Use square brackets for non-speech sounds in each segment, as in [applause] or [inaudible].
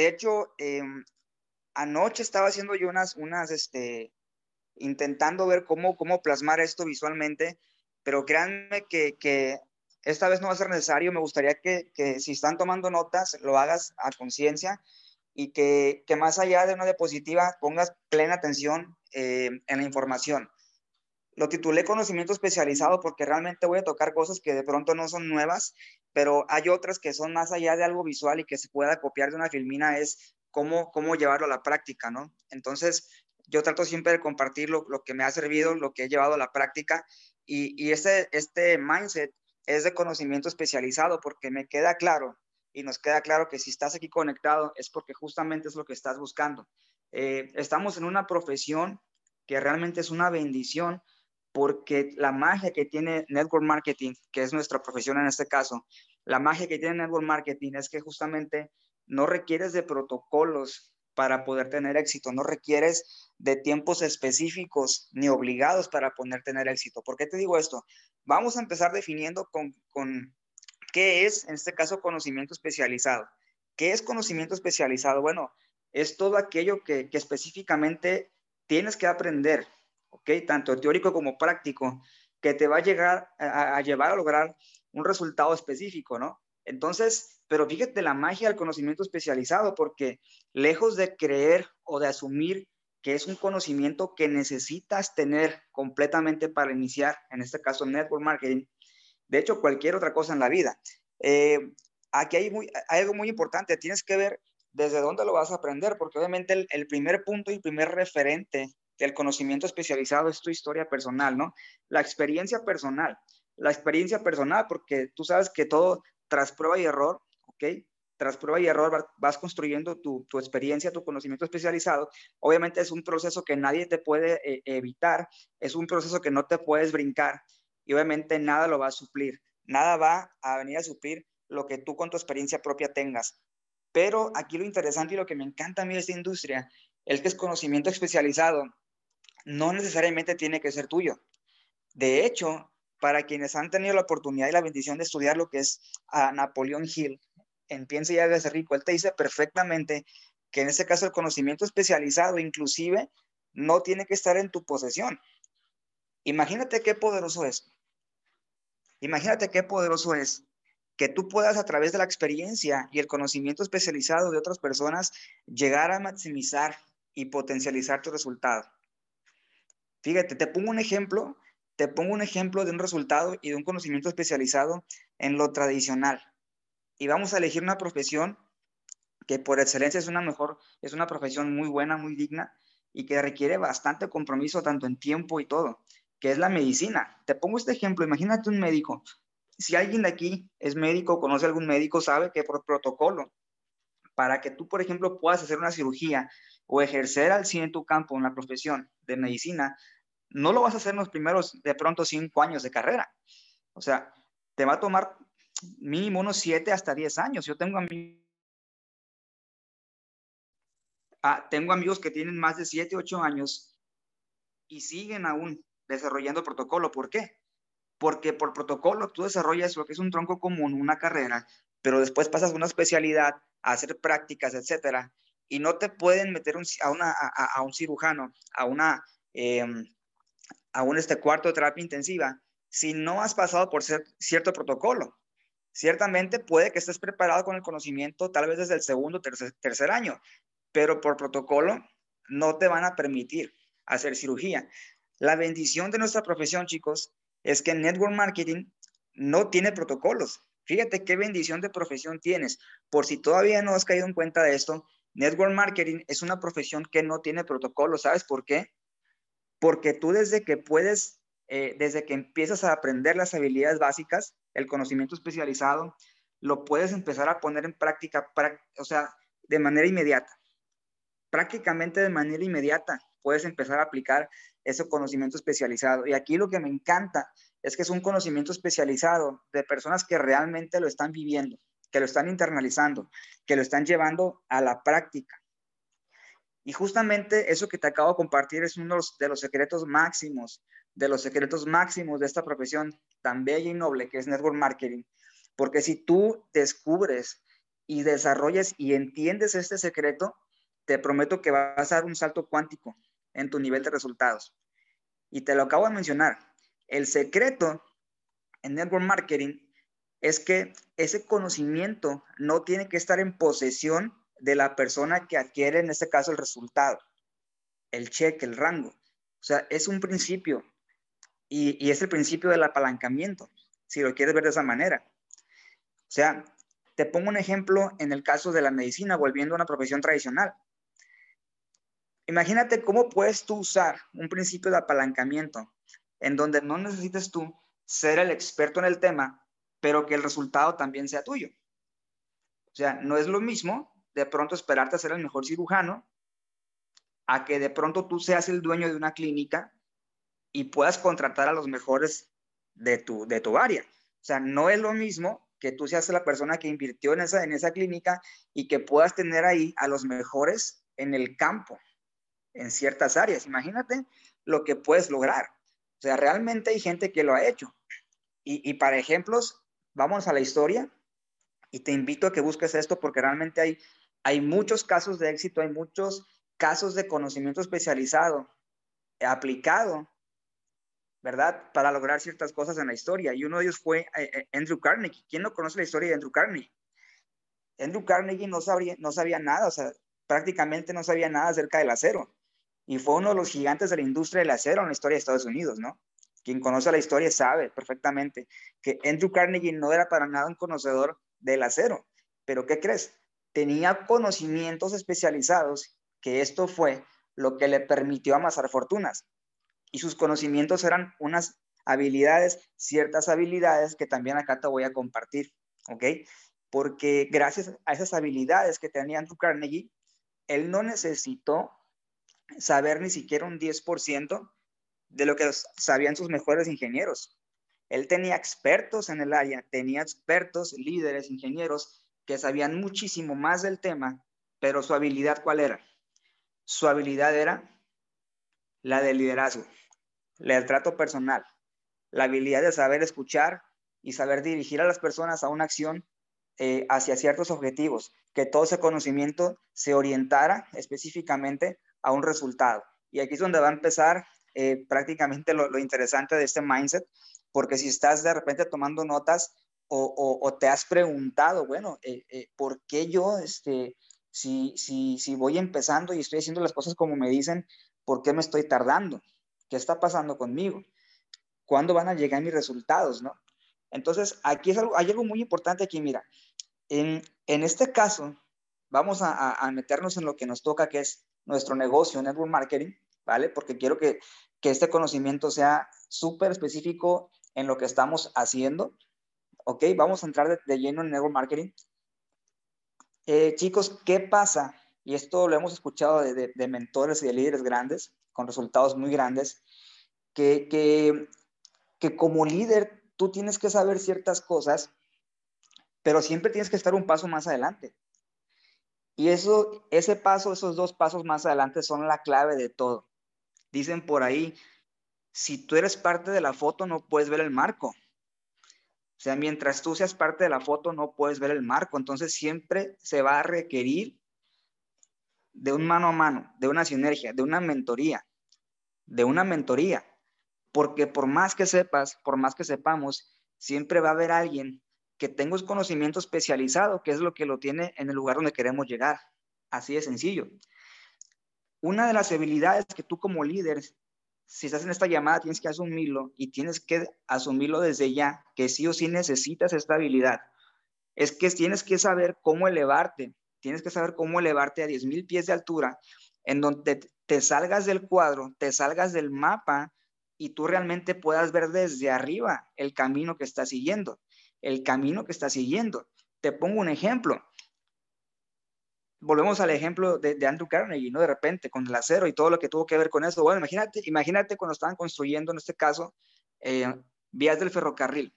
De hecho, em, anoche estaba haciendo yo unas, unas, este, intentando ver cómo, cómo plasmar esto visualmente, pero créanme que, que esta vez no va a ser necesario. Me gustaría que, que si están tomando notas, lo hagas a conciencia y que, que, más allá de una diapositiva pongas plena atención eh, en la información. Lo titulé conocimiento especializado porque realmente voy a tocar cosas que de pronto no son nuevas, pero hay otras que son más allá de algo visual y que se pueda copiar de una filmina, es cómo, cómo llevarlo a la práctica, ¿no? Entonces, yo trato siempre de compartir lo, lo que me ha servido, lo que he llevado a la práctica y, y este, este mindset es de conocimiento especializado porque me queda claro y nos queda claro que si estás aquí conectado es porque justamente es lo que estás buscando. Eh, estamos en una profesión que realmente es una bendición porque la magia que tiene Network Marketing, que es nuestra profesión en este caso, la magia que tiene Network Marketing es que justamente no requieres de protocolos para poder tener éxito, no requieres de tiempos específicos ni obligados para poder tener éxito. ¿Por qué te digo esto? Vamos a empezar definiendo con, qué es, en este caso, conocimiento especializado. ¿Qué es conocimiento especializado? Bueno, es todo aquello que, que específicamente tienes que aprender, ¿ok? Tanto teórico como práctico, que te va a llegar a, a llevar a lograr un resultado específico, ¿no? Entonces, pero fíjate la magia del conocimiento especializado, porque lejos de creer o de asumir que es un conocimiento que necesitas tener completamente para iniciar, en este caso network marketing, de hecho cualquier otra cosa en la vida. Eh, aquí hay, muy, hay, algo muy importante, tienes que ver desde dónde lo vas a aprender, porque obviamente el, el primer punto y primer referente del conocimiento especializado es tu historia personal, ¿no? La experiencia personal, la experiencia personal, porque tú sabes que todo tras prueba y error, ¿ok? Tras prueba y error vas construyendo tu, tu experiencia, tu conocimiento especializado. Obviamente es un proceso que nadie te puede eh, evitar, es un proceso que no te puedes brincar y obviamente nada lo va a suplir, nada va a venir a suplir lo que tú con tu experiencia propia tengas. Pero aquí lo interesante y lo que me encanta a mí de esta industria es que es conocimiento especializado, no necesariamente tiene que ser tuyo. De hecho, para quienes han tenido la oportunidad y la bendición de estudiar lo que es a Napoleón Hill en Piensa y hágase rico, él te dice perfectamente que en este caso el conocimiento especializado inclusive no tiene que estar en tu posesión. Imagínate qué poderoso es. Imagínate qué poderoso es que tú puedas a través de la experiencia y el conocimiento especializado de otras personas llegar a maximizar y potencializar tu resultado. Fíjate, te pongo un ejemplo, te pongo un ejemplo de un resultado y de un conocimiento especializado en lo tradicional. Y vamos a elegir una profesión que por excelencia es una mejor, es una profesión muy buena, muy digna y que requiere bastante compromiso tanto en tiempo y todo, que es la medicina. Te pongo este ejemplo, imagínate un médico. Si alguien de aquí es médico, conoce a algún médico, sabe que por protocolo, para que tú, por ejemplo, puedas hacer una cirugía o ejercer al 100 tu campo en la profesión de medicina, no lo vas a hacer en los primeros, de pronto, cinco años de carrera. O sea, te va a tomar mínimo unos siete hasta diez años. Yo tengo amigos, ah, tengo amigos que tienen más de siete, ocho años y siguen aún desarrollando protocolo. ¿Por qué? Porque por protocolo tú desarrollas lo que es un tronco común, una carrera, pero después pasas a una especialidad, a hacer prácticas, etcétera, y no te pueden meter a, un cirujano, a una... Eh, a un este cuarto de terapia intensiva si no has pasado por cierto protocolo. Ciertamente puede que estés preparado con el conocimiento tal vez desde el segundo tercer, tercer año, pero por protocolo no te van a permitir hacer cirugía. La bendición de nuestra profesión, chicos, es que Network Marketing no tiene protocolos. Fíjate qué bendición de profesión tienes. Por si todavía no has caído en cuenta de esto, Network Marketing es una profesión que no tiene protocolos. ¿Sabes por qué? porque tú desde que puedes, eh, desde que empiezas a aprender las habilidades básicas, el conocimiento especializado, lo puedes empezar a poner en práctica, o sea, de manera inmediata. Prácticamente de manera inmediata puedes empezar a aplicar ese conocimiento especializado. Y aquí lo que me encanta es que es un conocimiento especializado de personas que realmente lo están viviendo, que lo están internalizando, que lo están llevando a la práctica. Y justamente eso que te acabo de compartir es uno de los secretos máximos, de los secretos máximos de esta profesión tan bella y noble que es network marketing. Porque si tú descubres y desarrolles y entiendes este secreto, te prometo que vas a dar un salto cuántico en tu nivel de resultados. Y te lo acabo de mencionar. El secreto en network marketing es que ese conocimiento no tiene que estar en posesión de la persona que adquiere, en este caso, el resultado, el cheque, el rango. O sea, es un principio y, y es el principio del apalancamiento, si lo quieres ver de esa manera. O sea, te pongo un ejemplo en el caso de la medicina, volviendo a una profesión tradicional. Imagínate cómo puedes tú usar un principio de apalancamiento en donde no necesites tú ser el experto en el tema, pero que el resultado también sea tuyo. O sea, no es lo mismo de pronto esperarte a ser el mejor cirujano a que de pronto tú seas el dueño de una clínica y puedas contratar a los mejores de tu, de tu área. O sea, no es lo mismo que tú seas la persona que invirtió en esa, en esa clínica y que puedas tener ahí a los mejores en el campo, en ciertas áreas. Imagínate lo que puedes lograr. O sea, realmente hay gente que lo ha hecho. Y, y para ejemplos, vamos a la historia y te invito a que busques esto porque realmente hay, hay muchos casos de éxito, hay muchos casos de conocimiento especializado aplicado ¿verdad? Para lograr ciertas cosas en la historia. Y uno de ellos fue eh, eh, Andrew Carnegie. ¿Quién no conoce la historia de Andrew Carnegie? Andrew Carnegie no sabía, no sabía nada, o sea, prácticamente no sabía nada acerca del acero. Y fue uno de los gigantes de la industria del acero en la historia de Estados Unidos, ¿no? Quien conoce la historia sabe perfectamente que Andrew Carnegie no era para nada un conocedor del acero. Pero ¿qué crees? Tenía conocimientos especializados que esto fue lo que le permitió amasar fortunas y sus conocimientos eran unas habilidades, ciertas habilidades que también acá te voy a compartir, ¿ok? Porque gracias a esas habilidades que tenía Andrew Carnegie, él no necesitó saber ni siquiera un 10% de lo que sabían sus mejores ingenieros. Él tenía expertos en el área, tenía expertos, líderes, ingenieros que sabían muchísimo más del tema, pero su habilidad, ¿cuál era? Su habilidad era la de liderazgo el trato personal, la habilidad de saber escuchar y saber dirigir a las personas a una acción eh, hacia ciertos objetivos, que todo ese conocimiento se orientara específicamente a un resultado. Y aquí es donde va a empezar eh, prácticamente lo, interesante de este mindset, porque si estás de repente tomando notas o, te has preguntado, bueno, eh, ¿por qué yo, este, si, si, si voy empezando y estoy haciendo las cosas como me dicen, ¿por qué me estoy tardando? ¿Qué está pasando conmigo? ¿Cuándo van a llegar mis resultados? ¿no? Entonces, aquí es algo, hay algo muy importante aquí, mira, en, este caso, vamos a, meternos en lo que nos toca, que es nuestro negocio, network marketing, ¿vale? Porque quiero que, este conocimiento sea súper específico en lo que estamos haciendo, ¿ok? Vamos a entrar de, lleno en network marketing. Eh, chicos, ¿qué pasa? Y esto lo hemos escuchado de, de mentores y de líderes grandes con resultados muy grandes, que, que, que como líder tú tienes que saber ciertas cosas, pero siempre tienes que estar un paso más adelante. Y eso, ese paso, esos dos pasos más adelante son la clave de todo. Dicen por ahí, si tú eres parte de la foto, no puedes ver el marco. O sea, mientras tú seas parte de la foto, no puedes ver el marco. Entonces, siempre se va a requerir de un mano a mano, de una sinergia, de una mentoría, de una mentoría. Porque por más que sepas, por más que sepamos, siempre va a haber alguien que tenga un conocimiento especializado, que es lo que lo tiene en el lugar donde queremos llegar. Así de sencillo. Una de las habilidades que tú como líder, si estás en esta llamada, tienes que asumirlo y tienes que asumirlo desde ya, que sí o sí necesitas esta habilidad. Es que tienes que saber cómo elevarte, tienes que saber cómo elevarte a 10.000 pies de altura, en donde te salgas del cuadro, te salgas del mapa y tú realmente puedas ver desde arriba el camino que estás siguiendo, el camino que estás siguiendo. Te pongo un ejemplo. Volvemos al ejemplo de, Andrew Carnegie, ¿no? De repente, con el acero y todo lo que tuvo que ver con eso. Bueno, imagínate, imagínate cuando estaban construyendo, en este caso, eh, vías del ferrocarril.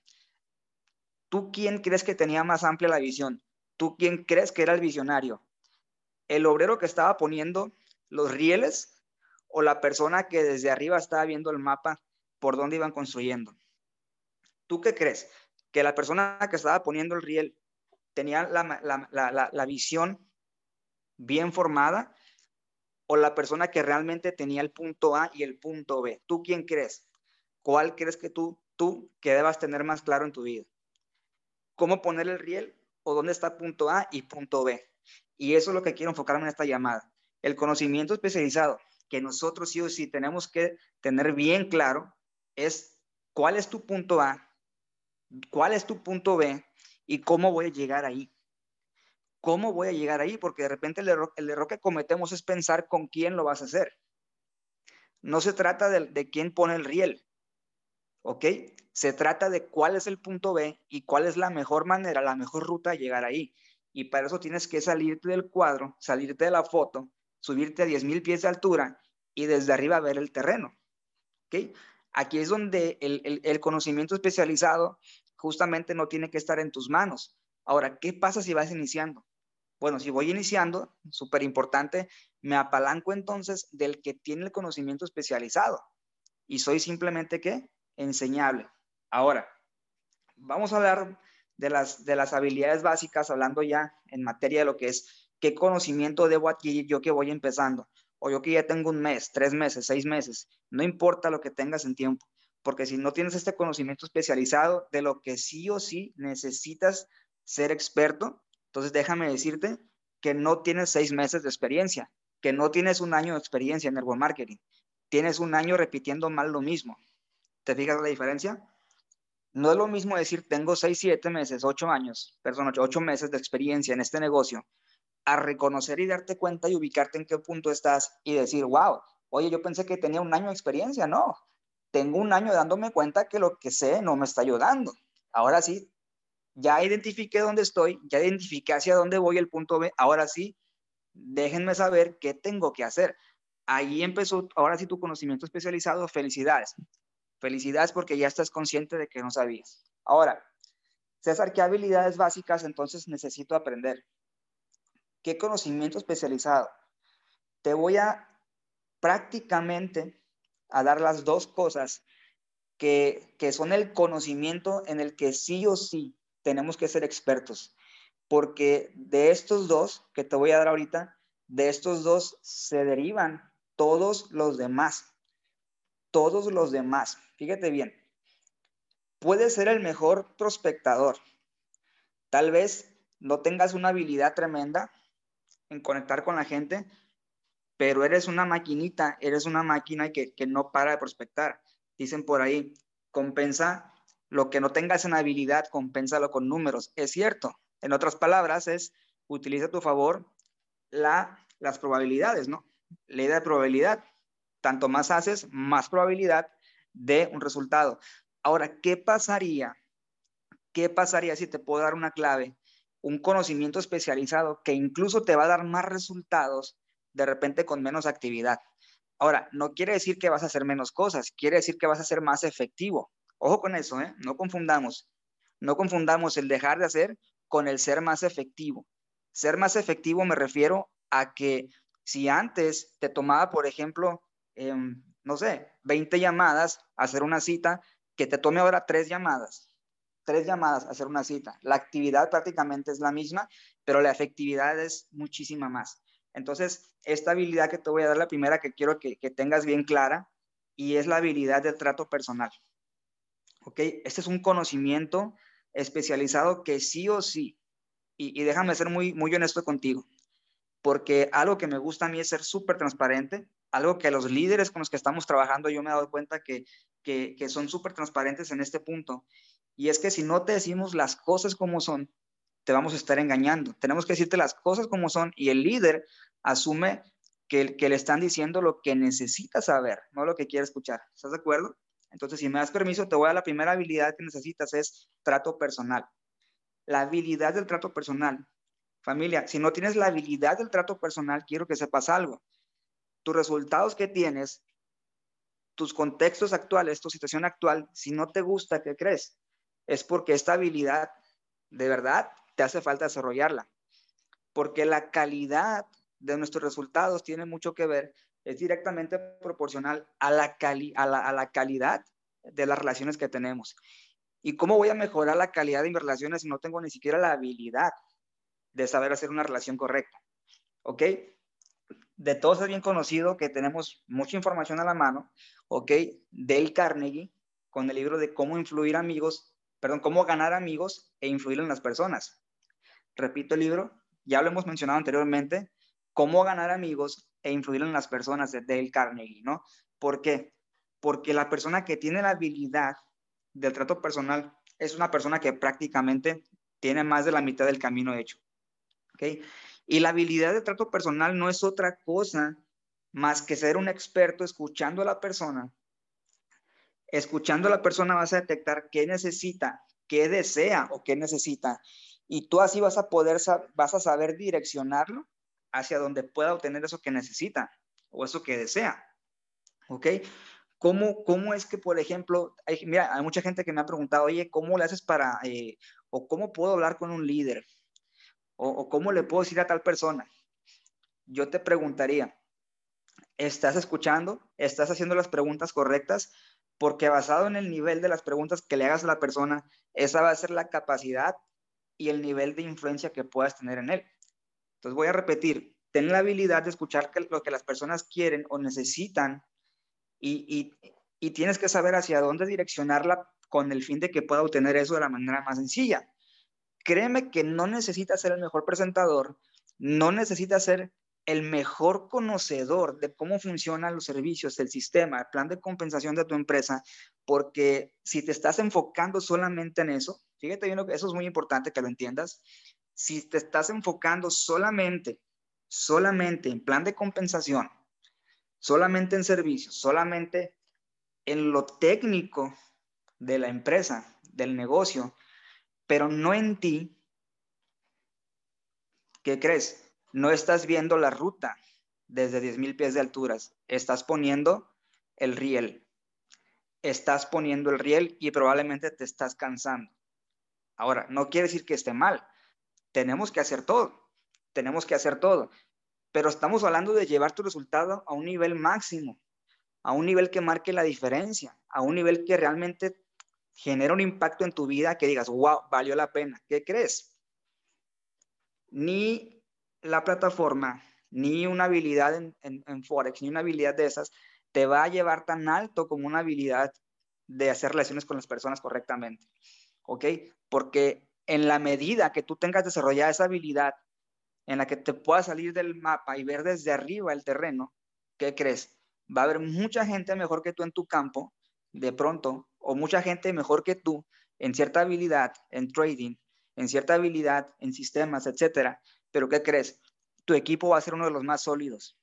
¿Tú quién crees que tenía más amplia la visión? ¿Tú quién crees que era el visionario? ¿El obrero que estaba poniendo los rieles o la persona que desde arriba estaba viendo el mapa por dónde iban construyendo? ¿Tú qué crees? ¿Que la persona que estaba poniendo el riel tenía la, visión bien formada o la persona que realmente tenía el punto A y el punto B. ¿Tú quién crees? ¿Cuál crees que tú, tú que debas tener más claro en tu vida? ¿Cómo poner el riel o dónde está punto A y punto B? Y eso es lo que quiero enfocarme en esta llamada. El conocimiento especializado que nosotros sí o sí tenemos que tener bien claro es cuál es tu punto A, cuál es tu punto B y cómo voy a llegar ahí. ¿Cómo voy a llegar ahí? Porque de repente el error, el error que cometemos es pensar con quién lo vas a hacer. No se trata de, de quién pone el riel, ¿ok? Se trata de cuál es el punto B y cuál es la mejor manera, la mejor ruta de llegar ahí. Y para eso tienes que salirte del cuadro, salirte de la foto, subirte a 10.000 pies de altura y desde arriba ver el terreno. ¿ok? Aquí es donde el, el, conocimiento especializado justamente no tiene que estar en tus manos. Ahora, ¿qué pasa si vas iniciando? Bueno, si voy iniciando, súper importante, me apalanco entonces del que tiene el conocimiento especializado y soy simplemente qué? Enseñable. Ahora, vamos a hablar de las, de las habilidades básicas, hablando ya en materia de lo que es qué conocimiento debo adquirir yo que voy empezando, o yo que ya tengo un mes, tres meses, seis meses, no importa lo que tengas en tiempo, porque si no tienes este conocimiento especializado de lo que sí o sí necesitas ser experto, entonces déjame decirte que no tienes seis meses de experiencia, que no tienes un año de experiencia en network marketing, tienes un año repitiendo mal lo mismo. ¿Te fijas la diferencia? No es lo mismo decir tengo seis, siete meses, ocho años, perdón, ocho meses de experiencia en este negocio a reconocer y darte cuenta y ubicarte en qué punto estás y decir, wow, oye, yo pensé que tenía un año de experiencia, no, tengo un año dándome cuenta que lo que sé no me está ayudando. Ahora sí, ya identifiqué dónde estoy, ya identifiqué hacia dónde voy el punto B, ahora sí, déjenme saber qué tengo que hacer. Ahí empezó, ahora sí, tu conocimiento especializado, felicidades. Felicidades porque ya estás consciente de que no sabías. Ahora, César, ¿qué habilidades básicas entonces necesito aprender? ¿Qué conocimiento especializado? Te voy a prácticamente a dar las dos cosas que, que son el conocimiento en el que sí o sí tenemos que ser expertos. Porque de estos dos que te voy a dar ahorita, de estos dos se derivan todos los demás. Todos los demás. Fíjate bien. Puedes ser el mejor prospectador. Tal vez no tengas una habilidad tremenda, en conectar con la gente, pero eres una maquinita, eres una máquina que, que no para de prospectar. Dicen por ahí, compensa lo que no tengas en habilidad, compénsalo con números. Es cierto. En otras palabras, es utiliza a tu favor la, las probabilidades, ¿no? Ley de probabilidad. Tanto más haces, más probabilidad de un resultado. Ahora, ¿qué pasaría? ¿Qué pasaría si te puedo dar una clave un conocimiento especializado que incluso te va a dar más resultados de repente con menos actividad. Ahora, no quiere decir que vas a hacer menos cosas, quiere decir que vas a ser más efectivo. Ojo con eso, ¿eh? no confundamos. No confundamos el dejar de hacer con el ser más efectivo. Ser más efectivo me refiero a que si antes te tomaba, por ejemplo, em, no sé, 20 llamadas, hacer una cita, que te tome ahora tres llamadas tres llamadas hacer una cita. La actividad prácticamente es la misma, pero la efectividad es muchísima más. Entonces, esta habilidad que te voy a dar, la primera que quiero que, tengas bien clara, y es la habilidad del trato personal. ¿Ok? Este es un conocimiento especializado que sí o sí, y, déjame ser muy, muy honesto contigo, porque algo que me gusta a mí es ser súper transparente, algo que los líderes con los que estamos trabajando yo me he dado cuenta que, que, que son súper transparentes en este punto. Y es que si no te decimos las cosas como son, te vamos a estar engañando. Tenemos que decirte las cosas como son y el líder asume que, que le están diciendo lo que necesita saber, no lo que quiere escuchar. ¿Estás de acuerdo? Entonces, si me das permiso, te voy a la primera habilidad que necesitas es trato personal. La habilidad del trato personal. Familia, si no tienes la habilidad del trato personal, quiero que sepas algo. Tus resultados que tienes, tus contextos actuales, tu situación actual, si no te gusta, ¿qué crees? es porque esta habilidad de verdad te hace falta desarrollarla. Porque la calidad de nuestros resultados tiene mucho que ver, es directamente proporcional a la, a la, calidad de las relaciones que tenemos. ¿Y cómo voy a mejorar la calidad de mis relaciones si no tengo ni siquiera la habilidad de saber hacer una relación correcta? ¿Ok? De todos es bien conocido que tenemos mucha información a la mano, ¿ok? Dale Carnegie, con el libro de cómo influir amigos, perdón, cómo ganar amigos e influir en las personas. Repito el libro, ya lo hemos mencionado anteriormente, cómo ganar amigos e influir en las personas de Dale Carnegie, ¿no? ¿Por qué? Porque la persona que tiene la habilidad del trato personal es una persona que prácticamente tiene más de la mitad del camino hecho. ¿Ok? Y la habilidad de trato personal no es otra cosa más que ser un experto escuchando a la persona. Escuchando a la persona vas a detectar qué necesita, qué desea o qué necesita. Y tú así vas a poder, vas a saber direccionarlo hacia donde pueda obtener eso que necesita o eso que desea. ¿Ok? ¿Cómo, cómo es que, por ejemplo, hay, mira, hay mucha gente que me ha preguntado, oye, ¿cómo le haces para, eh, o cómo puedo hablar con un líder? O, cómo le puedo decir a tal persona? Yo te preguntaría, ¿estás escuchando? ¿Estás haciendo las preguntas correctas? Porque basado en el nivel de las preguntas que le hagas a la persona, esa va a ser la capacidad y el nivel de influencia que puedas tener en él. Entonces voy a repetir, ten la habilidad de escuchar lo que las personas quieren o necesitan y, tienes que saber hacia dónde direccionarla con el fin de que pueda obtener eso de la manera más sencilla. Créeme que no necesitas ser el mejor presentador, no necesitas ser el mejor conocedor de cómo funcionan los servicios, el sistema, el plan de compensación de tu empresa, porque si te estás enfocando solamente en eso, fíjate bien, eso es muy importante que lo entiendas, si te estás enfocando solamente, solamente en plan de compensación, solamente en servicios, solamente en lo técnico de la empresa, del negocio, pero no en ti, ¿qué crees? No estás viendo la ruta desde 10.000 pies de alturas, estás poniendo el riel, estás poniendo el riel y probablemente te estás cansando. Ahora, no quiere decir que esté mal, tenemos que hacer todo, tenemos que hacer todo, pero estamos hablando de llevar tu resultado a un nivel máximo, a un nivel que marque la diferencia, a un nivel que realmente genere un impacto en tu vida que digas, wow, valió la pena. ¿Qué crees? Ni la plataforma, ni una habilidad en, en Forex, ni una habilidad de esas, te va a llevar tan alto como una habilidad de hacer relaciones con las personas correctamente. ¿Ok? Porque en la medida que tú tengas desarrollada esa habilidad en la que te puedas salir del mapa y ver desde arriba el terreno, ¿qué crees? Va a haber mucha gente mejor que tú en tu campo, de pronto, o mucha gente mejor que tú en cierta habilidad, en trading, en cierta habilidad, en sistemas, etcétera. Pero ¿qué crees? Tu equipo va a ser uno de los más sólidos.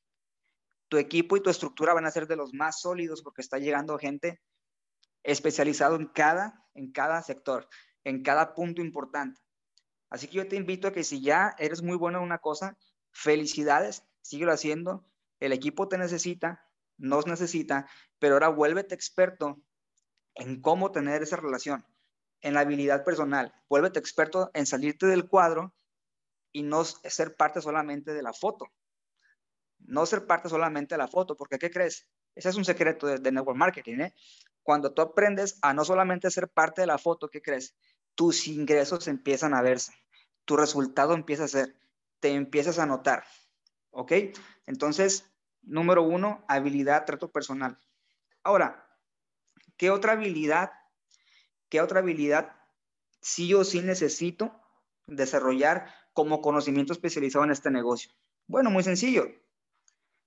Tu equipo y tu estructura van a ser de los más sólidos porque está llegando gente especializado en cada, en cada sector en cada punto importante. Así que yo te invito a que si ya eres muy bueno en una cosa, felicidades, síguelo haciendo. El equipo te necesita, nos necesita, pero ahora vuélvete experto en cómo tener esa relación, en la habilidad personal. Vuélvete experto en salirte del cuadro y no ser parte solamente de la foto. No ser parte solamente de la foto, porque ¿qué crees? Ese es un secreto de, de network marketing. ¿eh? Cuando tú aprendes a no solamente ser parte de la foto, ¿qué crees? tus ingresos empiezan a verse, tu resultado empieza a ser, te empiezas a notar. ¿Ok? Entonces, número uno, habilidad, trato personal. Ahora, ¿qué otra habilidad, qué otra habilidad sí o sí necesito desarrollar como conocimiento especializado en este negocio? Bueno, muy sencillo,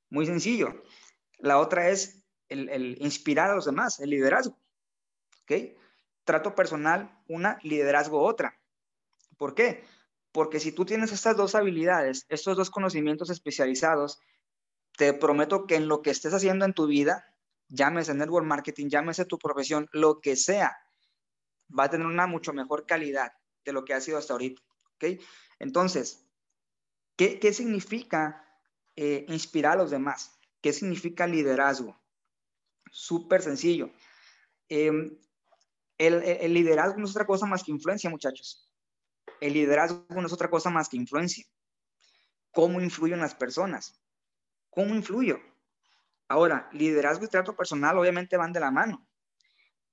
muy sencillo. La otra es el, inspirar a los demás, el liderazgo. ¿Ok? trato personal una, liderazgo otra. ¿Por qué? Porque si tú tienes estas dos habilidades, estos dos conocimientos especializados, te prometo que en lo que estés haciendo en tu vida, llámese network marketing, llámese tu profesión, lo que sea, va a tener una mucho mejor calidad de lo que ha sido hasta ahorita. ¿Ok? Entonces, ¿qué, significa eh, inspirar a los demás? ¿Qué significa liderazgo? Súper sencillo. Em, el, liderazgo no es otra cosa más que influencia, muchachos. El liderazgo no es otra cosa más que influencia. ¿Cómo influyen las personas? ¿Cómo influyo? Ahora, liderazgo y trato personal obviamente van de la mano.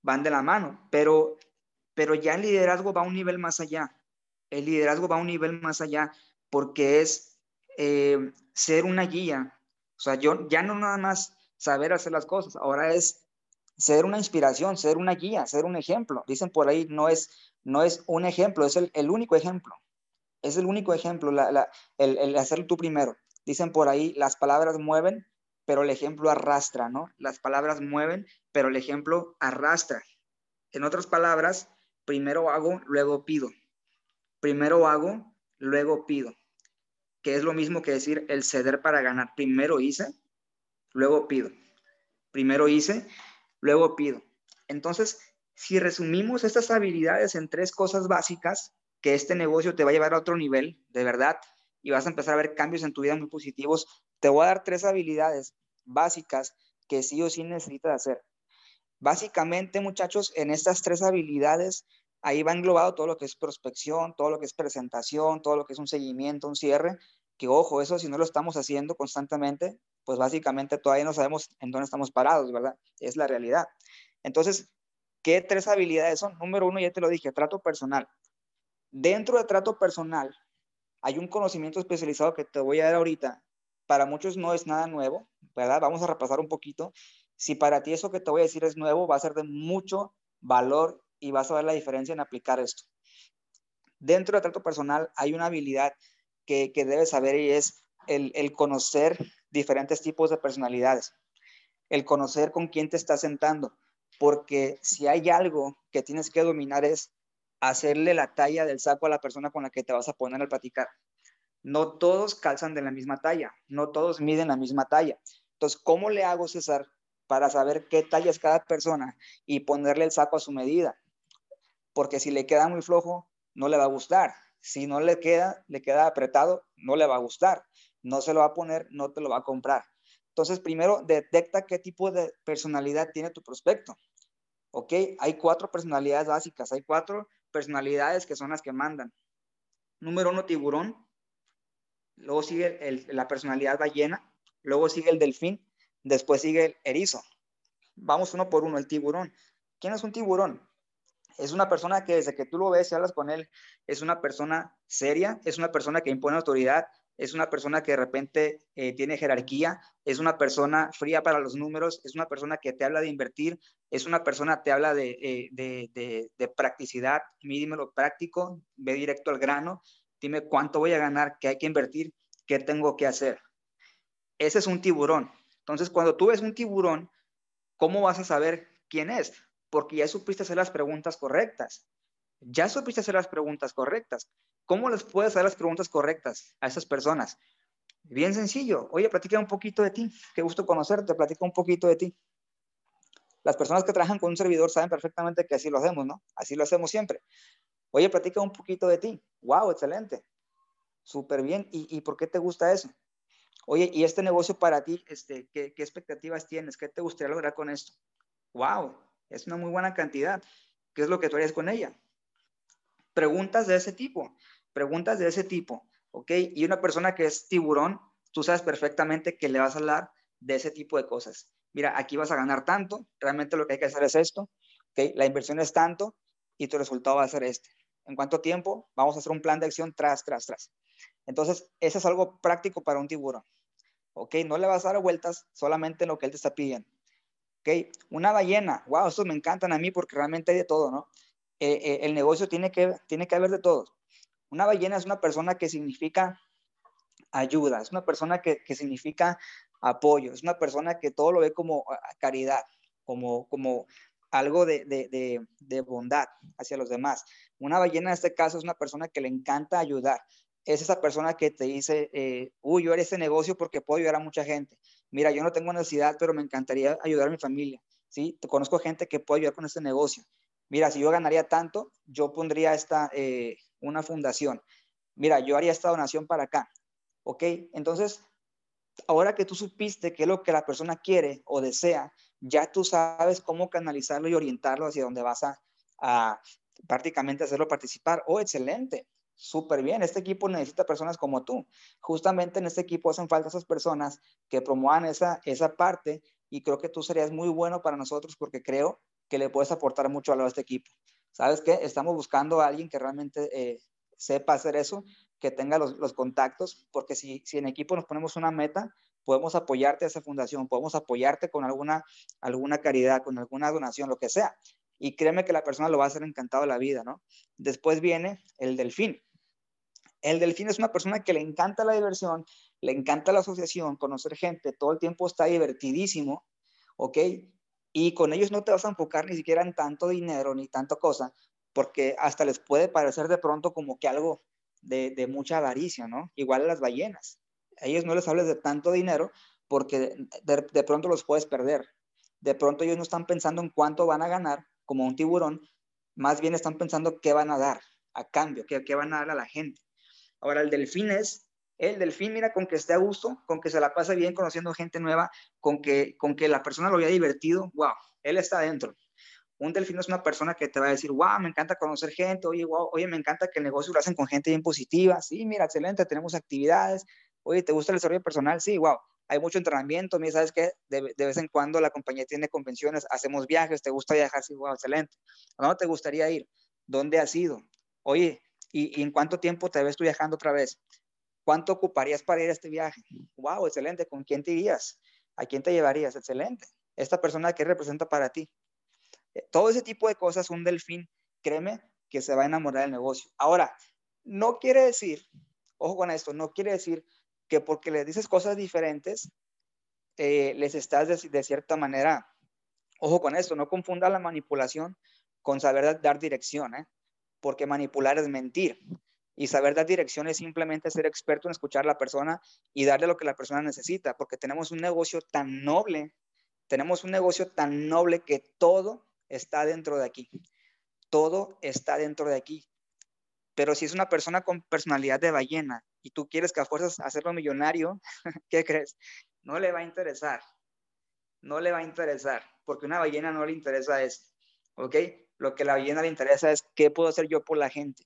Van de la mano, pero, pero ya el liderazgo va a un nivel más allá. El liderazgo va a un nivel más allá porque es eh, ser una guía. O sea, yo ya no nada más saber hacer las cosas, ahora es ser una inspiración, ser una guía, ser un ejemplo. Dicen por ahí, no es, no es un ejemplo, es el, el único ejemplo. Es el único ejemplo, la, la, el, el hacerlo tú primero. Dicen por ahí, las palabras mueven, pero el ejemplo arrastra, ¿no? Las palabras mueven, pero el ejemplo arrastra. En otras palabras, primero hago, luego pido. Primero hago, luego pido. Que es lo mismo que decir el ceder para ganar. Primero hice, luego pido. Primero hice, luego pido. Entonces, si resumimos estas habilidades en tres cosas básicas, que este negocio te va a llevar a otro nivel, de verdad, y vas a empezar a ver cambios en tu vida muy positivos, te voy a dar tres habilidades básicas que sí o sí necesitas hacer. Básicamente, muchachos, en estas tres habilidades, ahí va englobado todo lo que es prospección, todo lo que es presentación, todo lo que es un seguimiento, un cierre, que ojo, eso si no lo estamos haciendo constantemente, pues básicamente todavía no sabemos en dónde estamos parados, ¿verdad? Es la realidad. Entonces, ¿qué tres habilidades son? Número uno, ya te lo dije, trato personal. Dentro de trato personal, hay un conocimiento especializado que te voy a dar ahorita. Para muchos no es nada nuevo, ¿verdad? Vamos a repasar un poquito. Si para ti eso que te voy a decir es nuevo, va a ser de mucho valor y vas a ver la diferencia en aplicar esto. Dentro del trato personal hay una habilidad que, que debes saber y es el, conocer diferentes tipos de personalidades, el conocer con quién te estás sentando, porque si hay algo que tienes que dominar es hacerle la talla del saco a la persona con la que te vas a poner al platicar. No todos calzan de la misma talla, no todos miden la misma talla. Entonces, ¿cómo le hago, César, para saber qué talla es cada persona y ponerle el saco a su medida? Porque si le queda muy flojo, no le va a gustar. Si no le queda, le queda apretado, no le va a gustar. No se lo va a poner, no te lo va a comprar. Entonces, primero, detecta qué tipo de personalidad tiene tu prospecto. ¿Ok? Hay cuatro personalidades básicas, hay cuatro personalidades que son las que mandan. Número uno, tiburón. Luego sigue la personalidad ballena. Luego sigue el delfín. Después sigue el erizo. Vamos uno por uno, el tiburón. ¿Quién es un tiburón? Es una persona que desde que tú lo ves y hablas con él, es una persona seria, es una persona que impone autoridad, es una persona que de repente eh, tiene jerarquía, es una persona fría para los números, es una persona que te habla de invertir, es una persona que te habla de, eh, de, de, de practicidad, lo práctico, ve directo al grano, dime cuánto voy a ganar, qué hay que invertir, qué tengo que hacer. Ese es un tiburón. Entonces, cuando tú ves un tiburón, ¿cómo vas a saber quién es? Porque ya supiste hacer las preguntas correctas. Ya supiste hacer las preguntas correctas. ¿Cómo les puedes hacer las preguntas correctas a esas personas? Bien sencillo. Oye, platica un poquito de ti. Qué gusto conocerte. Platica un poquito de ti. Las personas que trabajan con un servidor saben perfectamente que así lo hacemos, ¿no? Así lo hacemos siempre. Oye, platica un poquito de ti. Wow, excelente. Súper bien. ¿Y, ¿Y, por qué te gusta eso? Oye, ¿y este negocio para ti, este, ¿qué, qué expectativas tienes? ¿Qué te gustaría lograr con esto? Wow, es una muy buena cantidad. ¿Qué es lo que tú harías con ella? Preguntas de ese tipo preguntas de ese tipo, ¿ok? Y una persona que es tiburón, tú sabes perfectamente que le vas a hablar de ese tipo de cosas. Mira, aquí vas a ganar tanto, realmente lo que hay que hacer es esto, ¿ok? La inversión es tanto y tu resultado va a ser este. ¿En cuánto tiempo? Vamos a hacer un plan de acción tras, tras, tras. Entonces, eso es algo práctico para un tiburón, ¿ok? No le vas a dar vueltas solamente en lo que él te está pidiendo. ¿Ok? Una ballena, wow, estos me encantan a mí porque realmente hay de todo, ¿no? Eh, eh, el negocio tiene que, tiene que haber de todo. Una ballena es una persona que significa ayuda, es una persona que, significa apoyo, es una persona que todo lo ve como caridad, como, como algo de, bondad hacia los demás. Una ballena en este caso es una persona que le encanta ayudar. Es esa persona que te dice, eh, uy, yo haré este negocio porque puedo ayudar a mucha gente. Mira, yo no tengo necesidad, pero me encantaría ayudar a mi familia. ¿sí? Conozco gente que puede ayudar con este negocio. Mira, si yo ganaría tanto, yo pondría esta, eh, una fundación. Mira, yo haría esta donación para acá. ¿Ok? Entonces, ahora que tú supiste qué es lo que la persona quiere o desea, ya tú sabes cómo canalizarlo y orientarlo hacia donde vas a, prácticamente hacerlo participar. Oh, excelente. Súper bien, este equipo necesita personas como tú. Justamente en este equipo hacen falta esas personas que promuevan esa, esa parte y creo que tú serías muy bueno para nosotros porque creo que le puedes aportar mucho a este equipo. ¿sabes qué? Estamos buscando a alguien que realmente eh, sepa hacer eso, que tenga los, los contactos, porque si, si en equipo nos ponemos una meta, podemos apoyarte a esa fundación, podemos apoyarte con alguna, alguna caridad, con alguna donación, lo que sea. Y créeme que la persona lo va a hacer encantado de la vida, ¿no? Después viene el delfín. El delfín es una persona que le encanta la diversión, le encanta la asociación, conocer gente, todo el tiempo está divertidísimo, ¿ok? Y con ellos no te vas a enfocar ni siquiera en tanto dinero ni tanto cosa, porque hasta les puede parecer de pronto como que algo de, de mucha avaricia, ¿no? Igual a las ballenas. A ellos no les hables de tanto dinero porque de, de, pronto los puedes perder. De pronto ellos no están pensando en cuánto van a ganar como un tiburón, más bien están pensando qué van a dar a cambio, qué, qué van a dar a la gente. Ahora, el delfín es, el delfín, mira, con que esté a gusto, con que se la pase bien conociendo gente nueva, con que, con que la persona lo haya divertido, wow, él está adentro. Un delfín es una persona que te va a decir, wow, me encanta conocer gente, oye, wow, oye, me encanta que el negocio lo hacen con gente bien positiva, sí, mira, excelente, tenemos actividades, oye, ¿te gusta el desarrollo personal? Sí, wow, hay mucho entrenamiento, mira, sabes que de, de, vez en cuando la compañía tiene convenciones, hacemos viajes, ¿te gusta viajar? Sí, wow, excelente. ¿A dónde te gustaría ir? ¿Dónde has ido? Oye, ¿y, ¿y en cuánto tiempo te ves tú viajando otra vez? ¿Cuánto ocuparías para ir a este viaje? Wow, excelente. ¿Con quién te irías? ¿A quién te llevarías? Excelente. Esta persona que representa para ti. Eh, todo ese tipo de cosas, un delfín, créeme que se va a enamorar del negocio. Ahora, no quiere decir, ojo con esto, no quiere decir que porque les dices cosas diferentes, eh, les estás de, de, cierta manera, ojo con esto, no confunda la manipulación con saber dar dirección, ¿eh? porque manipular es mentir. Y saber dar dirección es simplemente ser experto en escuchar a la persona y darle lo que la persona necesita, porque tenemos un negocio tan noble, tenemos un negocio tan noble que todo está dentro de aquí. Todo está dentro de aquí. Pero si es una persona con personalidad de ballena y tú quieres que a fuerzas hacerlo millonario, [laughs] ¿qué crees? No le va a interesar. No le va a interesar, porque una ballena no le interesa eso. ¿Ok? Lo que la ballena le interesa es qué puedo hacer yo por la gente.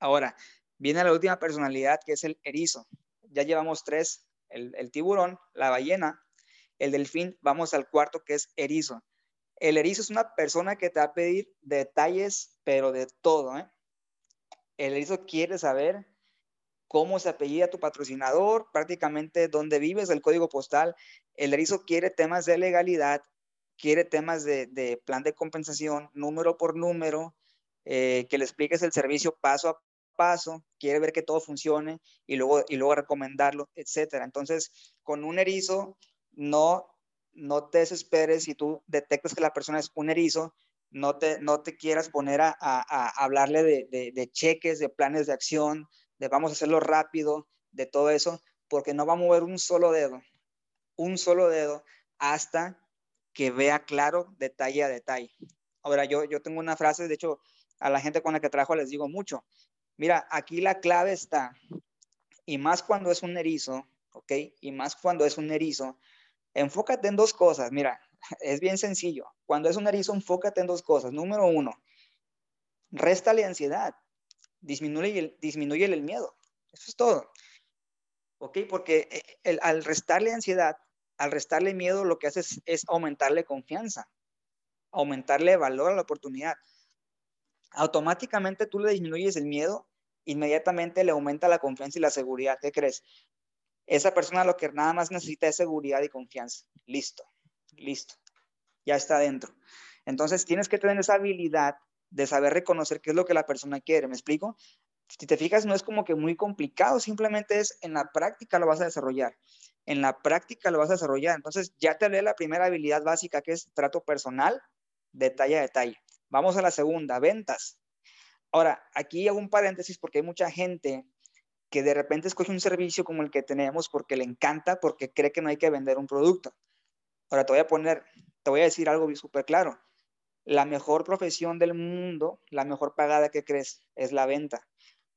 Ahora, viene la última personalidad que es el erizo. Ya llevamos tres, el, tiburón, la ballena, el delfín, vamos al cuarto que es erizo. El erizo es una persona que te va a pedir detalles, pero de todo. ¿eh? El erizo quiere saber cómo se apellida tu patrocinador, prácticamente dónde vives, el código postal. El erizo quiere temas de legalidad, quiere temas de, de plan de compensación, número por número, eh, que le expliques el servicio paso a paso, quiere ver que todo funcione y luego, y luego recomendarlo, etcétera. Entonces, con un erizo no no te desesperes si tú detectas que la persona es un erizo, no te, no te quieras poner a, hablarle de, de, de, cheques, de planes de acción, de vamos a hacerlo rápido, de todo eso, porque no va a mover un solo dedo, un solo dedo, hasta que vea claro detalle a detalle. Ahora, yo, yo tengo una frase, de hecho, a la gente con la que trabajo les digo mucho, mira, aquí la clave está, y más cuando es un erizo, ¿ok? Y más cuando es un erizo, enfócate en dos cosas. Mira, [laughs] es bien sencillo. Cuando es un erizo, enfócate en dos cosas. Número uno, réstale ansiedad. Disminuye el, miedo. Eso es todo. ¿Ok? Porque eh, al restarle ansiedad, al restarle miedo, lo que haces es aumentarle confianza, aumentarle valor a la oportunidad. Automáticamente tú le disminuyes el miedo, inmediatamente le aumenta la confianza y la seguridad. ¿Qué crees? Esa persona lo que nada más necesita es seguridad y confianza. Listo, listo. Ya está dentro. Entonces tienes que tener esa habilidad de saber reconocer qué es lo que la persona quiere. ¿Me explico? Si te fijas, no es como que muy complicado, simplemente es en la práctica lo vas a desarrollar. En la práctica lo vas a desarrollar. Entonces ya te hablé la primera habilidad básica que es trato personal, detalle a detalle. Vamos a la segunda, ventas. Ahora, aquí hago un paréntesis porque hay mucha gente que de repente escoge un servicio como el que tenemos porque le encanta, porque cree que no hay que vender un producto. Ahora te voy a poner, te voy a decir algo súper claro. La mejor profesión del mundo, la mejor pagada que crees, es la venta.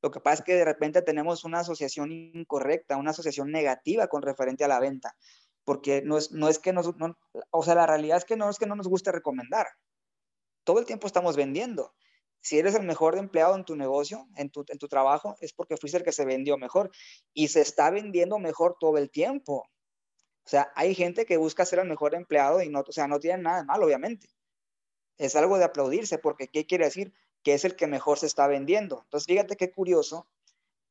Lo que pasa es que de repente tenemos una asociación incorrecta, una asociación negativa con referente a la venta, porque no es, no es que nos, no, o sea, la realidad es que no es que no nos guste recomendar. Todo el tiempo estamos vendiendo si eres el mejor empleado en tu negocio, en tu, en tu trabajo, es porque fuiste el que se vendió mejor y se está vendiendo mejor todo el tiempo. O sea, hay gente que busca ser el mejor empleado y no, o sea, no tiene nada de malo, obviamente. Es algo de aplaudirse porque ¿qué quiere decir? que es el que mejor se está vendiendo. Entonces, fíjate qué curioso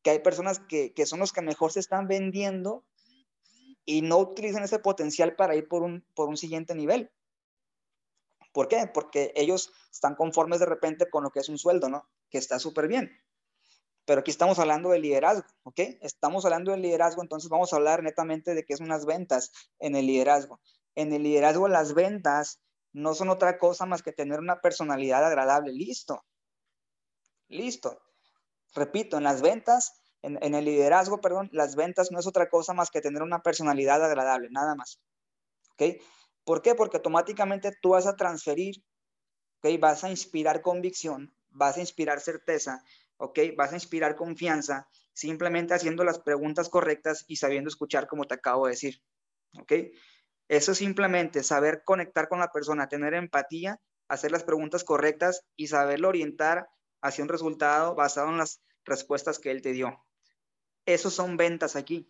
que hay personas que, que son los que mejor se están vendiendo y no utilizan ese potencial para ir por un, por un siguiente nivel. ¿Por qué? Porque ellos están conformes de repente con lo que es un sueldo, ¿no? Que está súper bien. Pero aquí estamos hablando de liderazgo, ¿ok? Estamos hablando de liderazgo, entonces vamos a hablar netamente de qué son las ventas en el liderazgo. En el liderazgo las ventas no son otra cosa más que tener una personalidad agradable. Listo. Listo. Repito, en las ventas, en, el liderazgo, perdón, las ventas no es otra cosa más que tener una personalidad agradable, nada más. ¿Ok? ¿Por qué? Porque automáticamente tú vas a transferir, ¿ok? Vas a inspirar convicción, vas a inspirar certeza, ¿ok? Vas a inspirar confianza simplemente haciendo las preguntas correctas y sabiendo escuchar como te acabo de decir, ¿ok? Eso simplemente saber conectar con la persona, tener empatía, hacer las preguntas correctas y saberlo orientar hacia un resultado basado en las respuestas que él te dio. Esos son ventas aquí.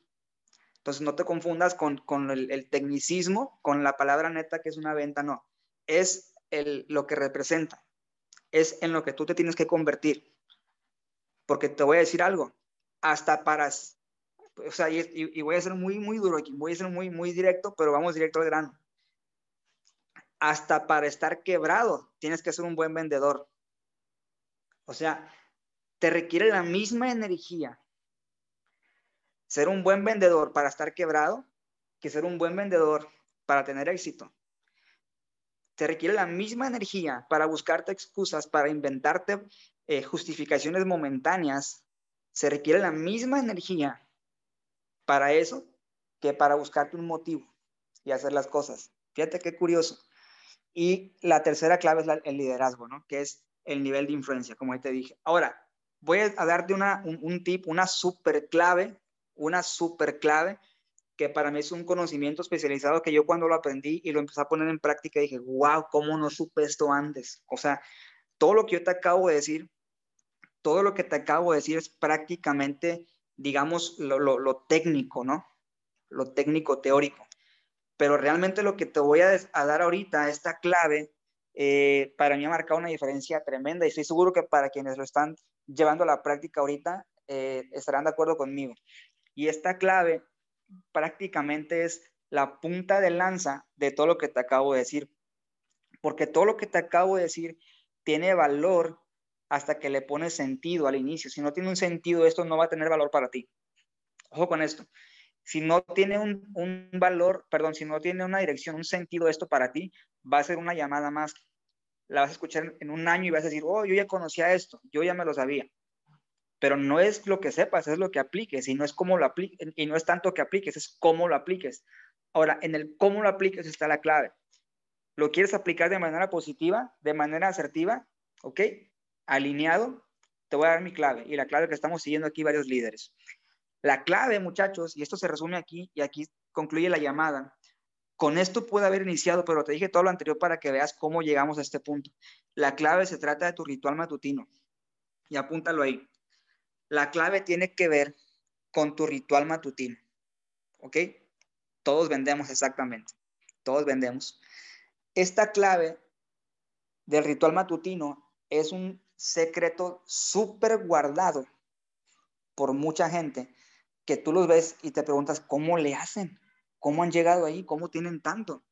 Entonces no te confundas con, el, tecnicismo, con la palabra neta que es una venta, no. Es el, lo que representa. Es en lo que tú te tienes que convertir. Porque te voy a decir algo, hasta para, o sea, y, voy a ser muy, muy duro aquí, voy a ser muy, muy directo, pero vamos directo al grano. Hasta para estar quebrado, tienes que ser un buen vendedor. O sea, te requiere la misma energía ser un buen vendedor para estar quebrado que ser un buen vendedor para tener éxito. Te requiere la misma energía para buscarte excusas, para inventarte eh, justificaciones momentáneas, se requiere la misma energía para eso que para buscarte un motivo y hacer las cosas. Fíjate qué curioso. Y la tercera clave es el liderazgo, ¿no? Que es el nivel de influencia, como te dije. Ahora, voy a darte una, un, un tip, una super clave, una super clave que para mí es un conocimiento especializado que yo cuando lo aprendí y lo empecé a poner en práctica dije, wow, ¿cómo no supe esto antes? O sea, todo lo que yo te acabo de decir todo lo que te acabo de decir es prácticamente, digamos, lo, técnico, ¿no? Lo técnico teórico. Pero realmente lo que te voy a, dar ahorita, esta clave, eh, para mí ha marcado una diferencia tremenda y estoy seguro que para quienes lo están llevando a la práctica ahorita, eh, estarán de acuerdo conmigo. Y esta clave prácticamente es la punta de lanza de todo lo que te acabo de decir. Porque todo lo que te acabo de decir tiene valor hasta que le pones sentido al inicio. Si no tiene un sentido, esto no va a tener valor para ti. Ojo con esto. Si no tiene un, valor, perdón, si no tiene una dirección, un sentido esto para ti, va a ser una llamada más. La vas a escuchar en un año y vas a decir, oh, yo ya conocía esto, yo ya me lo sabía. Pero no es lo que sepas, es lo que apliques y no es cómo lo apliques, y no es tanto que apliques, es cómo lo apliques. Ahora, en el cómo lo apliques está la clave. ¿Lo quieres aplicar de manera positiva, de manera asertiva? ¿Ok? alineado, te voy a dar mi clave y la clave que estamos siguiendo aquí varios líderes. La clave, muchachos, y esto se resume aquí y aquí concluye la llamada. Con esto puede haber iniciado, pero te dije todo lo anterior para que veas cómo llegamos a este punto. La clave se trata de tu ritual matutino. Y apúntalo ahí. La clave tiene que ver con tu ritual matutino. ¿Ok? Todos vendemos exactamente. Todos vendemos. Esta clave del ritual matutino es un secreto súper guardado por mucha gente que tú los ves y te preguntas cómo le hacen, cómo han llegado ahí, cómo tienen tanto.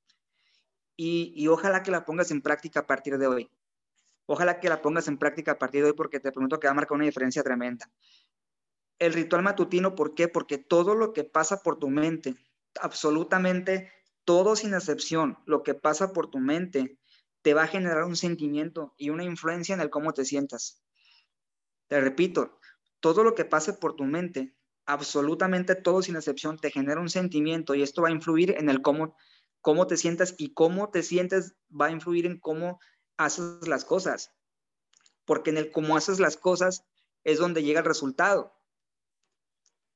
Y, ojalá que la pongas en práctica a partir de hoy. Ojalá que la pongas en práctica a partir de hoy porque te pregunto que va a marcar una diferencia tremenda. El ritual matutino, ¿por qué? Porque todo lo que pasa por tu mente, absolutamente todo sin excepción, lo que pasa por tu mente te va a generar un sentimiento y una influencia en el cómo te sientas. Te repito, todo lo que pase por tu mente, absolutamente todo sin excepción, te genera un sentimiento y esto va a influir en el cómo, cómo te sientas y cómo te sientes va a influir en cómo haces las cosas. Porque en el cómo haces las cosas es donde llega el resultado.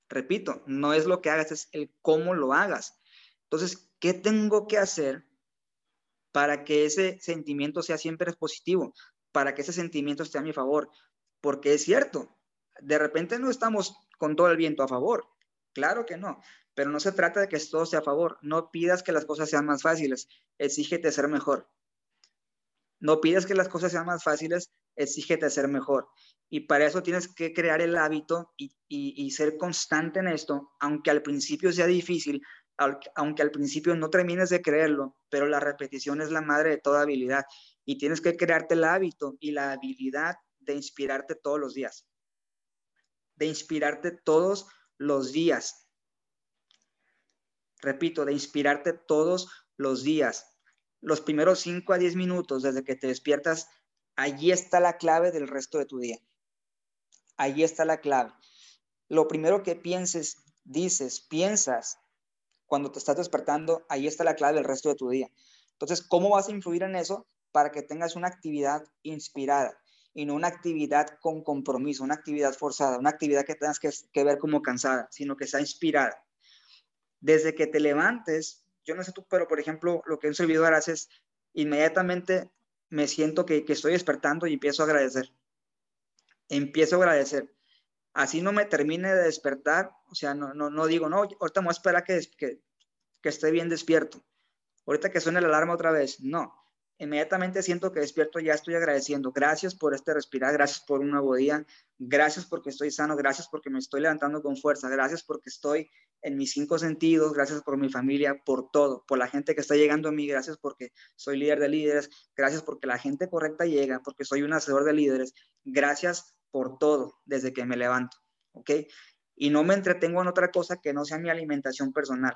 Repito, no es lo que hagas, es el cómo lo hagas. Entonces, ¿qué tengo que hacer para que ese sentimiento sea siempre positivo, para que ese sentimiento esté a mi favor, porque es cierto, de repente no estamos con todo el viento a favor, claro que no, pero no se trata de que todo sea a favor, no pidas que las cosas sean más fáciles, exígete ser mejor. No pidas que las cosas sean más fáciles, exígete ser mejor. Y para eso tienes que crear el hábito y, ser constante en esto, aunque al principio sea difícil, aunque al principio no termines de creerlo, pero la repetición es la madre de toda habilidad y tienes que crearte el hábito y la habilidad de inspirarte todos los días. De inspirarte todos los días. Repito, de inspirarte todos los días. Los primeros 5 a 10 minutos desde que te despiertas, allí está la clave del resto de tu día. Allí está la clave. Lo primero que pienses, dices, piensas cuando te estás despertando, ahí está la clave del resto de tu día. Entonces, ¿cómo vas a influir en eso para que tengas una actividad inspirada y no una actividad con compromiso, una actividad forzada, una actividad que tengas que, ver como cansada, sino que sea inspirada? Desde que te levantes, yo no sé tú, pero por ejemplo, lo que un servidor hace es inmediatamente me siento que, estoy despertando y empiezo a agradecer. Empiezo a agradecer. Así no me termine de despertar, o sea, no, no, no digo, no, ahorita me voy a esperar que, que, que esté bien despierto. Ahorita que suene la alarma otra vez, no inmediatamente siento que despierto, ya estoy agradeciendo. Gracias por este respirar, gracias por un nuevo día, gracias porque estoy sano, gracias porque me estoy levantando con fuerza, gracias porque estoy en mis cinco sentidos, gracias por mi familia, por todo, por la gente que está llegando a mí, gracias porque soy líder de líderes, gracias porque la gente correcta llega, porque soy un hacedor de líderes, gracias por todo desde que me levanto, ¿ok? Y no me entretengo en otra cosa que no sea mi alimentación personal.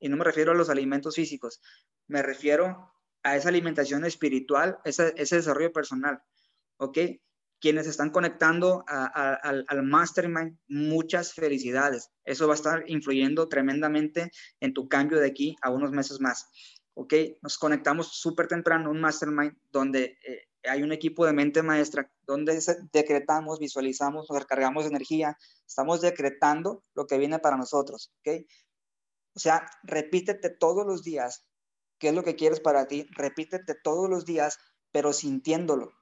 Y no me refiero a los alimentos físicos, me refiero a esa alimentación espiritual, ese, ese desarrollo personal, ¿ok? Quienes están conectando al, al mastermind, muchas felicidades. Eso va a estar influyendo tremendamente en tu cambio de aquí a unos meses más. ¿ok? Nos conectamos súper temprano a un mastermind donde eh, hay un equipo de mente maestra, donde decretamos, visualizamos, nos recargamos energía, estamos decretando lo que viene para nosotros, ¿ok? O sea, repítete todos los días qué es lo que quieres para ti, repítete todos los días, pero sintiéndolo,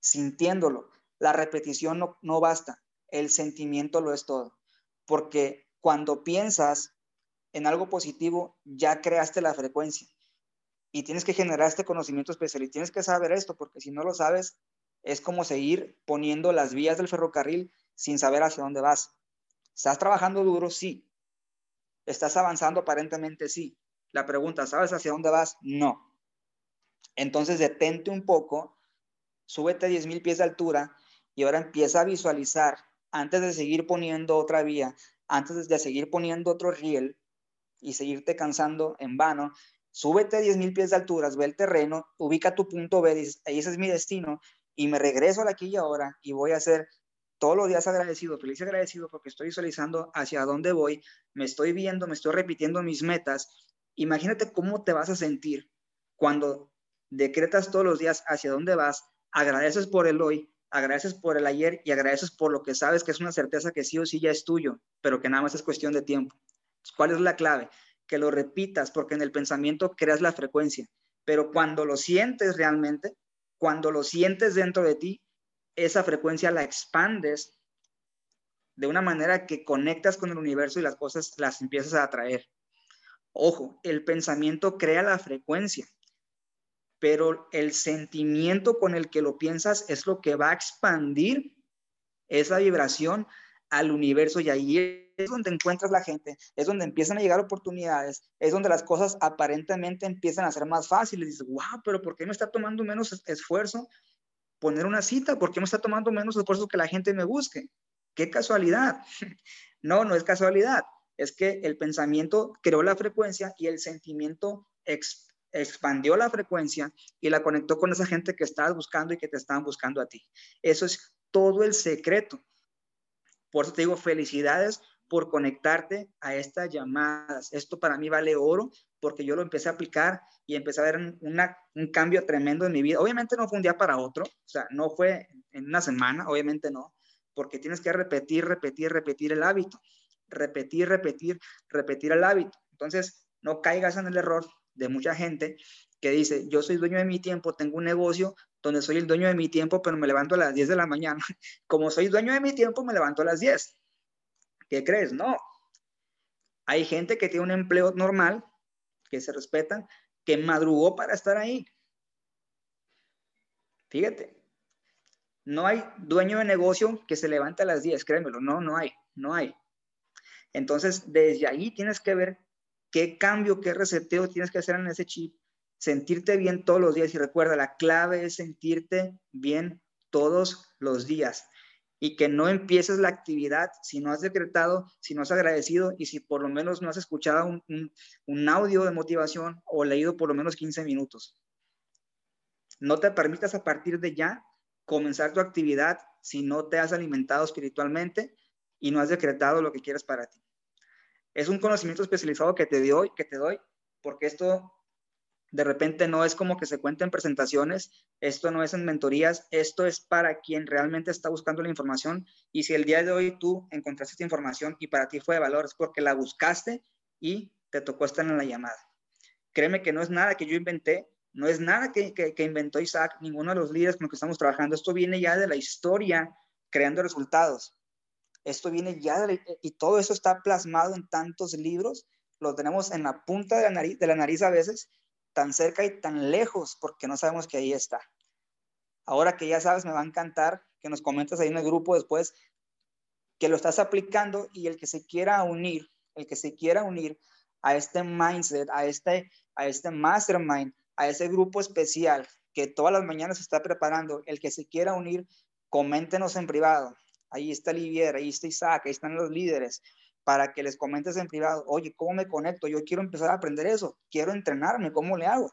sintiéndolo. La repetición no, no basta, el sentimiento lo es todo, porque cuando piensas en algo positivo, ya creaste la frecuencia y tienes que generar este conocimiento especial y tienes que saber esto, porque si no lo sabes, es como seguir poniendo las vías del ferrocarril sin saber hacia dónde vas. ¿Estás trabajando duro? Sí. ¿Estás avanzando aparentemente? Sí. La pregunta, ¿sabes hacia dónde vas? No. Entonces detente un poco, súbete a 10.000 pies de altura y ahora empieza a visualizar antes de seguir poniendo otra vía, antes de seguir poniendo otro riel y seguirte cansando en vano, súbete a 10.000 pies de altura, ve el terreno, ubica tu punto B, dices, ese es mi destino y me regreso a la aquí y ahora y voy a ser todos los días agradecido, feliz agradecido porque estoy visualizando hacia dónde voy, me estoy viendo, me estoy repitiendo mis metas Imagínate cómo te vas a sentir cuando decretas todos los días hacia dónde vas, agradeces por el hoy, agradeces por el ayer y agradeces por lo que sabes que es una certeza que sí o sí ya es tuyo, pero que nada más es cuestión de tiempo. ¿Cuál es la clave? Que lo repitas porque en el pensamiento creas la frecuencia, pero cuando lo sientes realmente, cuando lo sientes dentro de ti, esa frecuencia la expandes de una manera que conectas con el universo y las cosas las empiezas a atraer. Ojo, el pensamiento crea la frecuencia, pero el sentimiento con el que lo piensas es lo que va a expandir esa vibración al universo y ahí es donde encuentras la gente, es donde empiezan a llegar oportunidades, es donde las cosas aparentemente empiezan a ser más fáciles. Dices, wow, pero ¿por qué me está tomando menos esfuerzo poner una cita? ¿Por qué me está tomando menos esfuerzo que la gente me busque? Qué casualidad. [laughs] no, no es casualidad es que el pensamiento creó la frecuencia y el sentimiento expandió la frecuencia y la conectó con esa gente que estabas buscando y que te estaban buscando a ti. Eso es todo el secreto. Por eso te digo, felicidades por conectarte a estas llamadas. Esto para mí vale oro porque yo lo empecé a aplicar y empecé a ver un cambio tremendo en mi vida. Obviamente no fue un día para otro, o sea, no fue en una semana, obviamente no, porque tienes que repetir, repetir, repetir el hábito repetir, repetir, repetir el hábito. Entonces, no caigas en el error de mucha gente que dice, yo soy dueño de mi tiempo, tengo un negocio donde soy el dueño de mi tiempo, pero me levanto a las 10 de la mañana. [laughs] Como soy dueño de mi tiempo, me levanto a las 10. ¿Qué crees? No. Hay gente que tiene un empleo normal, que se respeta, que madrugó para estar ahí. Fíjate, No hay dueño de negocio que se levante a las 10, créemelo, no, no hay, no hay. Entonces, desde ahí tienes que ver qué cambio, qué reseteo tienes que hacer en ese chip, sentirte bien todos los días y recuerda, la clave es sentirte bien todos los días y que no empieces la actividad si no has decretado, si no has agradecido y si por lo menos no has escuchado un, audio de motivación o leído por lo menos 15 minutos. No te permitas a partir de ya comenzar tu actividad si no te has alimentado espiritualmente y no has decretado lo que quieres para ti. Es un conocimiento especializado que te doy, que te doy, porque esto de repente no es como que se cuenten en presentaciones, esto no es en mentorías, esto es para quien realmente está buscando la información. Y si el día de hoy tú encontraste esta información y para ti fue de valor, es porque la buscaste y te tocó estar en la llamada. Créeme que no es nada que yo inventé, no es nada que, que, inventó Isaac, ninguno de los líderes con los que estamos trabajando. Esto viene ya de la historia creando resultados. Esto viene ya de y todo eso está plasmado en tantos libros. Lo tenemos en la punta de la nariz, de la nariz a veces tan cerca y tan lejos porque no sabemos que ahí está. Ahora que ya sabes, me va a encantar que nos comentes ahí en el grupo después que lo estás aplicando y el que se quiera unir, el que se quiera unir a este mindset, a este, a este mastermind, a ese grupo especial que todas las mañanas se está preparando, el que se quiera unir, coméntenos en privado. Ahí está Livier, ahí está Isaac, ahí están los líderes para que les comentes en privado, oye, ¿cómo me conecto? Yo quiero empezar a aprender eso, quiero entrenarme, ¿cómo le hago?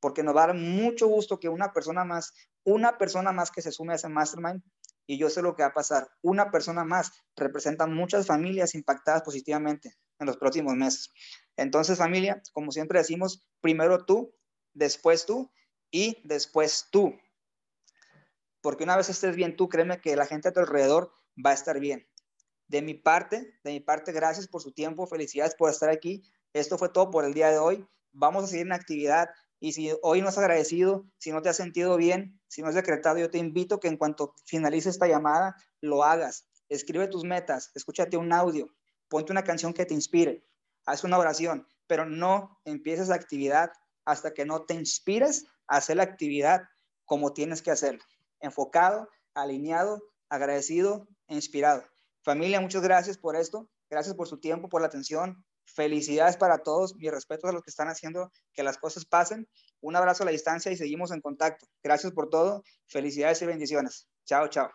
Porque nos va a dar mucho gusto que una persona más, una persona más que se sume a ese mastermind, y yo sé lo que va a pasar, una persona más representa muchas familias impactadas positivamente en los próximos meses. Entonces, familia, como siempre decimos, primero tú, después tú y después tú. Porque una vez estés bien tú, créeme que la gente a tu alrededor va a estar bien. De mi parte, de mi parte, gracias por su tiempo, felicidades por estar aquí. Esto fue todo por el día de hoy. Vamos a seguir en actividad y si hoy no has agradecido, si no te has sentido bien, si no has decretado, yo te invito que en cuanto finalice esta llamada, lo hagas. Escribe tus metas, escúchate un audio, ponte una canción que te inspire, haz una oración, pero no empieces la actividad hasta que no te inspires a hacer la actividad como tienes que hacerlo. Enfocado, alineado, agradecido e inspirado. Familia, muchas gracias por esto. Gracias por su tiempo, por la atención. Felicidades para todos. Mi respeto a los que están haciendo que las cosas pasen. Un abrazo a la distancia y seguimos en contacto. Gracias por todo. Felicidades y bendiciones. Chao, chao.